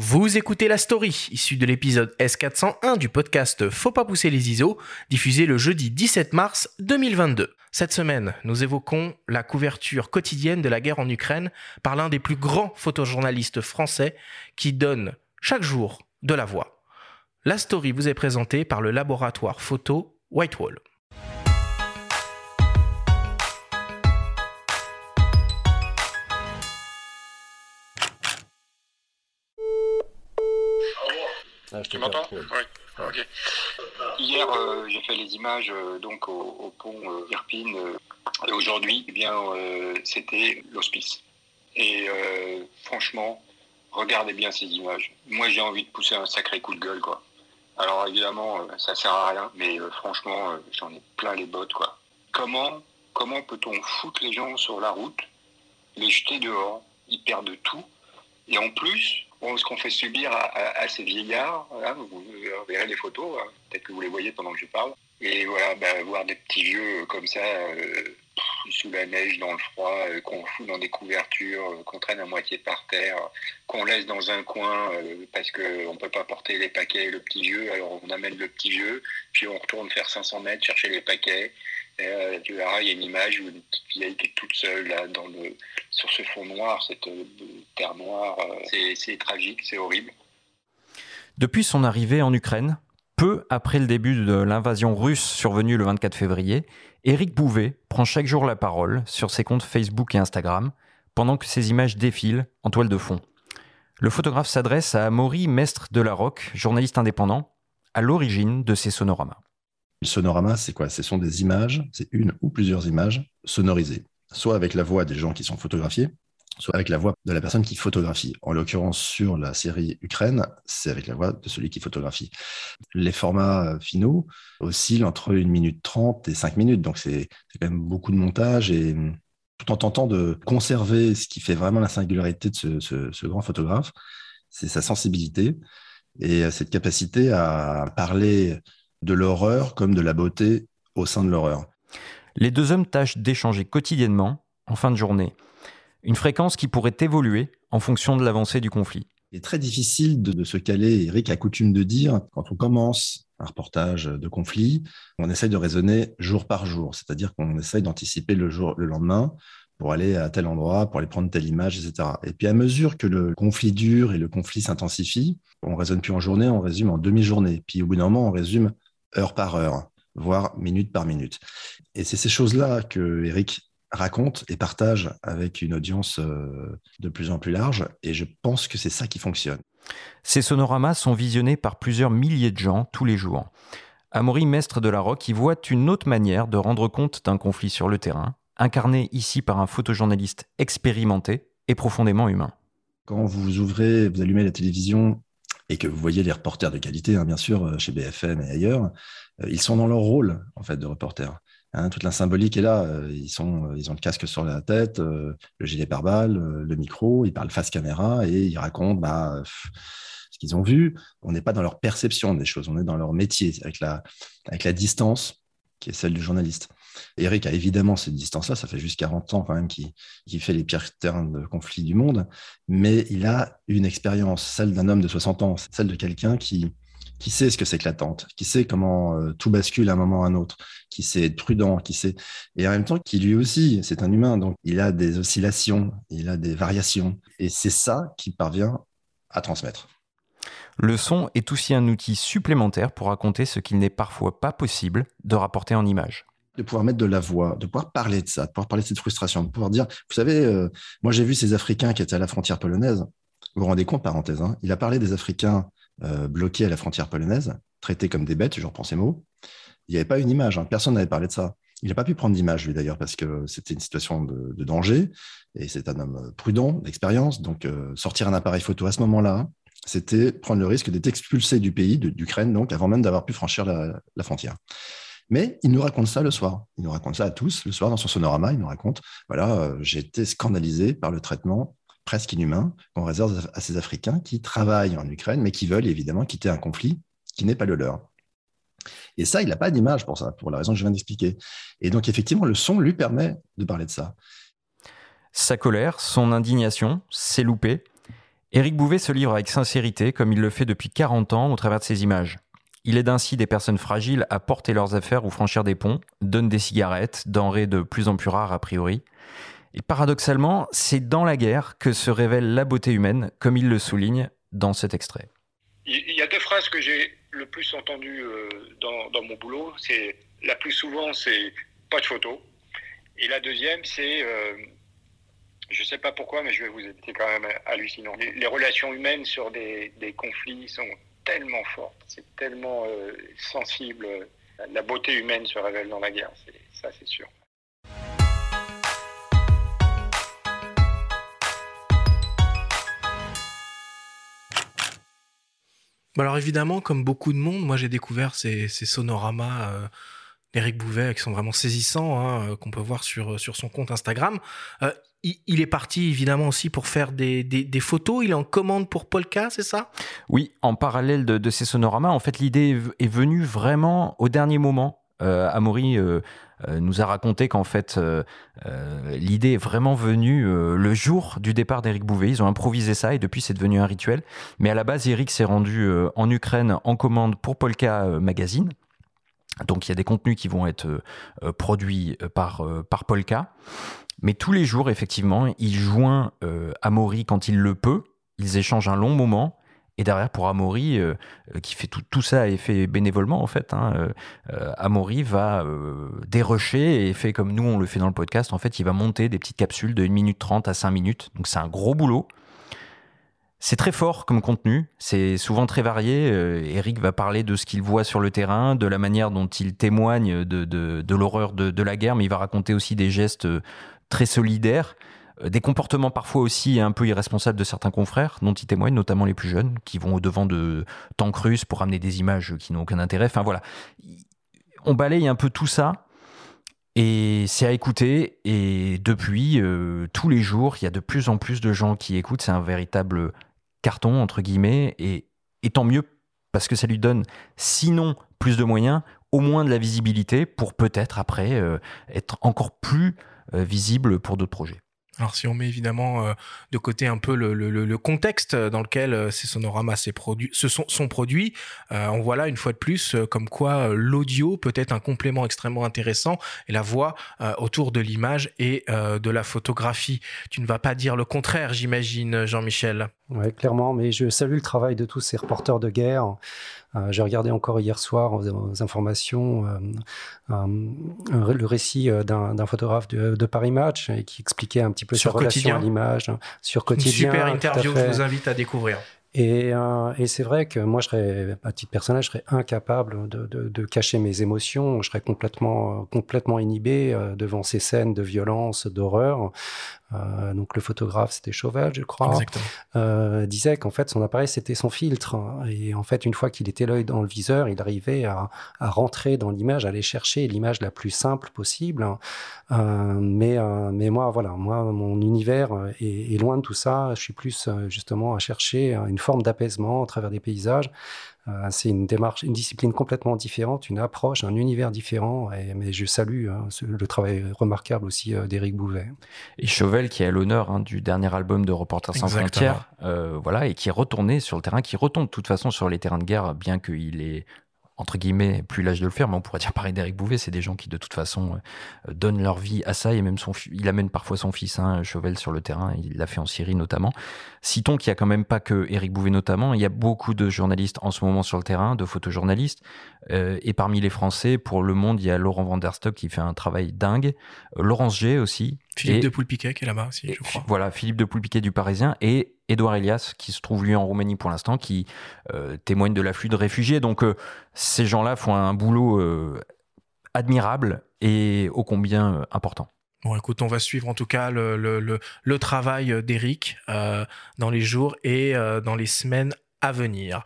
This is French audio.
Vous écoutez la story, issue de l'épisode S401 du podcast Faut pas pousser les ISO, diffusé le jeudi 17 mars 2022. Cette semaine, nous évoquons la couverture quotidienne de la guerre en Ukraine par l'un des plus grands photojournalistes français qui donne chaque jour de la voix. La story vous est présentée par le laboratoire photo Whitewall. Tu m'entends Oui. Hier, euh, j'ai fait les images euh, donc au, pont euh, Irpine et aujourd'hui, eh bien, c'était l'hospice. Et franchement, regardez bien ces images. Moi, j'ai envie de pousser un sacré coup de gueule, quoi. Alors évidemment, ça sert à rien, mais franchement, j'en ai plein les bottes, quoi. Comment, comment peut-on foutre les gens sur la route, les jeter dehors, ils perdent tout, et en plus, ce qu'on fait subir à, ces vieillards, vous verrez les photos, hein. peut-être que vous les voyez pendant que je parle. Et voilà, bah, voir des petits vieux comme ça, euh, sous la neige, dans le froid, euh, qu'on fout dans des couvertures, euh, qu'on traîne à moitié par terre, qu'on laisse dans un coin parce qu'on ne peut pas porter les paquets et le petit vieux, alors on amène le petit vieux, puis on retourne faire 500 mètres chercher les paquets. Et, tu verras, il y a une image où une petite vieille qui toute seule là, sur ce fond noir, cette terre noire. C'est tragique, c'est horrible. Depuis son arrivée en Ukraine, peu après le début de l'invasion russe survenue le 24 février, Éric Bouvet prend chaque jour la parole sur ses comptes Facebook et Instagram pendant que ses images défilent en toile de fond. Le photographe s'adresse à Amaury Mestre de la Roque, journaliste indépendant, à l'origine de ces sonoramas. Le sonorama, c'est quoi? Ce sont des images, c'est une ou plusieurs images sonorisées, soit avec la voix des gens qui sont photographiés, soit avec la voix de la personne qui photographie. En l'occurrence, sur la série Ukraine, c'est avec la voix de celui qui photographie. Les formats euh, finaux oscillent entre 1 minute 30 et 5 minutes, donc c'est quand même beaucoup de montage et hum, tout en tentant de conserver ce qui fait vraiment la singularité de ce, grand photographe, c'est sa sensibilité et euh, cette capacité à parler de l'horreur comme de la beauté au sein de l'horreur. Les deux hommes tâchent d'échanger quotidiennement en fin de journée une fréquence qui pourrait évoluer en fonction de l'avancée du conflit. Il est très difficile de, se caler. Eric a coutume de dire, quand on commence un reportage de conflit, on essaye de raisonner jour par jour, c'est-à-dire qu'on essaye d'anticiper le, jour, le lendemain pour aller à tel endroit, pour aller prendre telle image, etc. Et puis à mesure que le conflit dure et le conflit s'intensifie, on raisonne plus en journée, on résume en demi-journée. Puis au bout d'un moment, on résume heure par heure, voire minute par minute. Et c'est ces choses-là que Eric raconte et partage avec une audience euh, de plus en plus large. Et je pense que c'est ça qui fonctionne. Ces sonoramas sont visionnés par plusieurs milliers de gens tous les jours. Amaury Mestre de la Roque y voit une autre manière de rendre compte d'un conflit sur le terrain, incarné ici par un photojournaliste expérimenté et profondément humain. Quand vous ouvrez, vous allumez la télévision et que vous voyez les reporters de qualité, hein, bien sûr, euh, chez BFM et ailleurs, euh, ils sont dans leur rôle en fait de reporter. Hein, toute la symbolique est là. Euh, ils, ont le casque sur la tête, le gilet pare-balles, le micro, ils parlent face caméra et ils racontent bah, ce qu'ils ont vu. On n'est pas dans leur perception des choses, on est dans leur métier, avec la distance qui est celle du journaliste. Eric a évidemment cette distance-là, ça fait juste 40 ans quand même qu'il fait les pires terrains de conflit du monde, mais il a une expérience, celle d'un homme de 60 ans, celle de quelqu'un qui, qui sait ce que c'est que l'attente, qui sait comment euh, tout bascule à un moment ou à un autre, qui sait être prudent, qui sait et en même temps qui lui aussi, c'est un humain, donc il a des oscillations, il a des variations, et c'est ça qu'il parvient à transmettre. Le son est aussi un outil supplémentaire pour raconter ce qu'il n'est parfois pas possible de rapporter en images de pouvoir mettre de la voix, de pouvoir parler de ça, de pouvoir parler de cette frustration, de pouvoir dire, vous savez, euh, moi j'ai vu ces Africains qui étaient à la frontière polonaise, vous vous rendez compte, parenthèse, hein, il a parlé des Africains euh, bloqués à la frontière polonaise, traités comme des bêtes, je reprends ces mots. Il n'y avait pas une image, hein. personne n'avait parlé de ça. Il n'a pas pu prendre d'image, lui d'ailleurs, parce que c'était une situation de, danger, et c'est un homme prudent, d'expérience. Donc, euh, sortir un appareil photo à ce moment-là, c'était prendre le risque d'être expulsé du pays, d'Ukraine, donc avant même d'avoir pu franchir la, frontière. Mais il nous raconte ça le soir. Il nous raconte ça à tous le soir dans son sonorama. Il nous raconte voilà, euh, j'ai été scandalisé par le traitement presque inhumain qu'on réserve à ces Africains qui travaillent en Ukraine, mais qui veulent évidemment quitter un conflit qui n'est pas le leur. Et ça, il n'a pas d'image pour ça, pour la raison que je viens d'expliquer. Et donc, effectivement, le son lui permet de parler de ça. Sa colère, son indignation, ses loupés. Éric Bouvet se livre avec sincérité, comme il le fait depuis 40 ans au travers de ses images. Il aide ainsi des personnes fragiles à porter leurs affaires ou franchir des ponts, donne des cigarettes, denrées de plus en plus rares a priori. Et paradoxalement, c'est dans la guerre que se révèle la beauté humaine, comme il le souligne dans cet extrait. Il y a deux phrases que j'ai le plus entendues euh, dans, mon boulot. C'est la plus souvent, c'est pas de photo. Et la deuxième, c'est euh, je ne sais pas pourquoi, mais je vais vous aider. Quand même hallucinant. Les, relations humaines sur des, conflits sont tellement fortes, c'est tellement euh, sensible. La beauté humaine se révèle dans la guerre, ça c'est sûr. alors évidemment, comme beaucoup de monde, moi j'ai découvert ces, sonoramas euh, d'Éric Bouvet qui sont vraiment saisissants, hein, euh, qu'on peut voir sur, sur son compte Instagram il, est parti évidemment aussi pour faire des, photos. Il est en commande pour Polka, c'est ça? Oui, en parallèle de, ces sonoramas, en fait, l'idée est venue vraiment au dernier moment. Euh, Amaury euh, euh, nous a raconté qu'en fait, l'idée est vraiment venue le jour du départ d'Éric Bouvet. Ils ont improvisé ça et depuis, c'est devenu un rituel. Mais à la base, Eric s'est rendu en Ukraine en commande pour Polka Magazine. Donc il y a des contenus qui vont être produits par, par Polka. Mais tous les jours, effectivement, il joint euh, Amaury quand il le peut. Ils échangent un long moment. Et derrière, pour Amaury, euh, euh, qui fait tout, tout, ça et fait bénévolement, en fait, hein, Amaury va dérocher et fait comme nous, on le fait dans le podcast. En fait, il va monter des petites capsules de 1 minute 30 à 5 minutes. Donc, c'est un gros boulot. C'est très fort comme contenu, c'est souvent très varié. Eric va parler de ce qu'il voit sur le terrain, de la manière dont il témoigne de, de, l'horreur de, la guerre, mais il va raconter aussi des gestes très solidaire, euh, des comportements parfois aussi un peu irresponsables de certains confrères, dont ils témoignent, notamment les plus jeunes, qui vont au-devant de tanks russes pour amener des images qui n'ont aucun intérêt. Enfin voilà, on balaye un peu tout ça. Et c'est à écouter. Et depuis, euh, tous les jours, il y a de plus en plus de gens qui écoutent. C'est un véritable carton, entre guillemets. Et, tant mieux, parce que ça lui donne, sinon plus de moyens, au moins de la visibilité pour peut-être après euh, être encore plus euh, visible pour d'autres projets. Alors si on met évidemment euh, de côté un peu le, contexte dans lequel ces sonoramas se sont, sont produits, on voit là une fois de plus comme quoi l'audio peut être un complément extrêmement intéressant et la voix autour de l'image et de la photographie. Tu ne vas pas dire le contraire, j'imagine, Jean-Michel. Oui, clairement, mais je salue le travail de tous ces reporters de guerre. Euh, j'ai regardé encore hier soir aux, informations euh, le récit euh, d'un photographe de, Paris Match et qui expliquait un petit peu sur relation à l'image sur quotidien. Une super interview que je vous invite à découvrir. Et, et c'est vrai que moi, je serais, à titre personnel, je serais incapable de, de, de cacher mes émotions. Je serais complètement, complètement inhibé devant ces scènes de violence, d'horreur. Euh, donc le photographe, c'était Chauvel, je crois, euh, disait qu'en fait son appareil c'était son filtre et en fait une fois qu'il était l'œil dans le viseur, il arrivait à, à rentrer dans l'image, à aller chercher l'image la plus simple possible. Euh, mais euh, mais moi voilà, moi mon univers est, est, loin de tout ça. Je suis plus euh, justement à chercher une forme d'apaisement à travers des paysages. Euh, c'est une démarche, une discipline complètement différente, une approche, un univers différent. Et, mais je salue hein, le travail remarquable aussi euh, d'Éric Bouvet. Et Chauvel, qui a l'honneur hein, du dernier album de Reporters sans frontières, euh, voilà, et qui est retourné sur le terrain, qui retourne de toute façon sur les terrains de guerre, bien qu'il ait entre guillemets, plus l'âge de le faire, mais on pourrait dire pareil d'Éric Bouvet, c'est des gens qui de toute façon euh, donnent leur vie à ça, et même son, il amène parfois son fils, hein, Chauvel, sur le terrain, il l'a fait en Syrie notamment. Citons qu'il n'y a quand même pas que Éric Bouvet notamment, il y a beaucoup de journalistes en ce moment sur le terrain, de photojournalistes, euh, et parmi les Français, pour Le Monde, il y a Laurent Vanderstock qui fait un travail dingue, euh, Laurence G aussi. Philippe de Poulpiquet qui est là-bas aussi, je crois. Voilà, Philippe de Poulpiquet du Parisien, et Édouard Elias, qui se trouve lui en Roumanie pour l'instant, qui euh, témoigne de l'afflux de réfugiés. Donc euh, ces gens-là font un boulot euh, admirable et ô combien important. Bon, écoute, on va suivre en tout cas le, travail d'Eric dans les jours et dans les semaines à venir.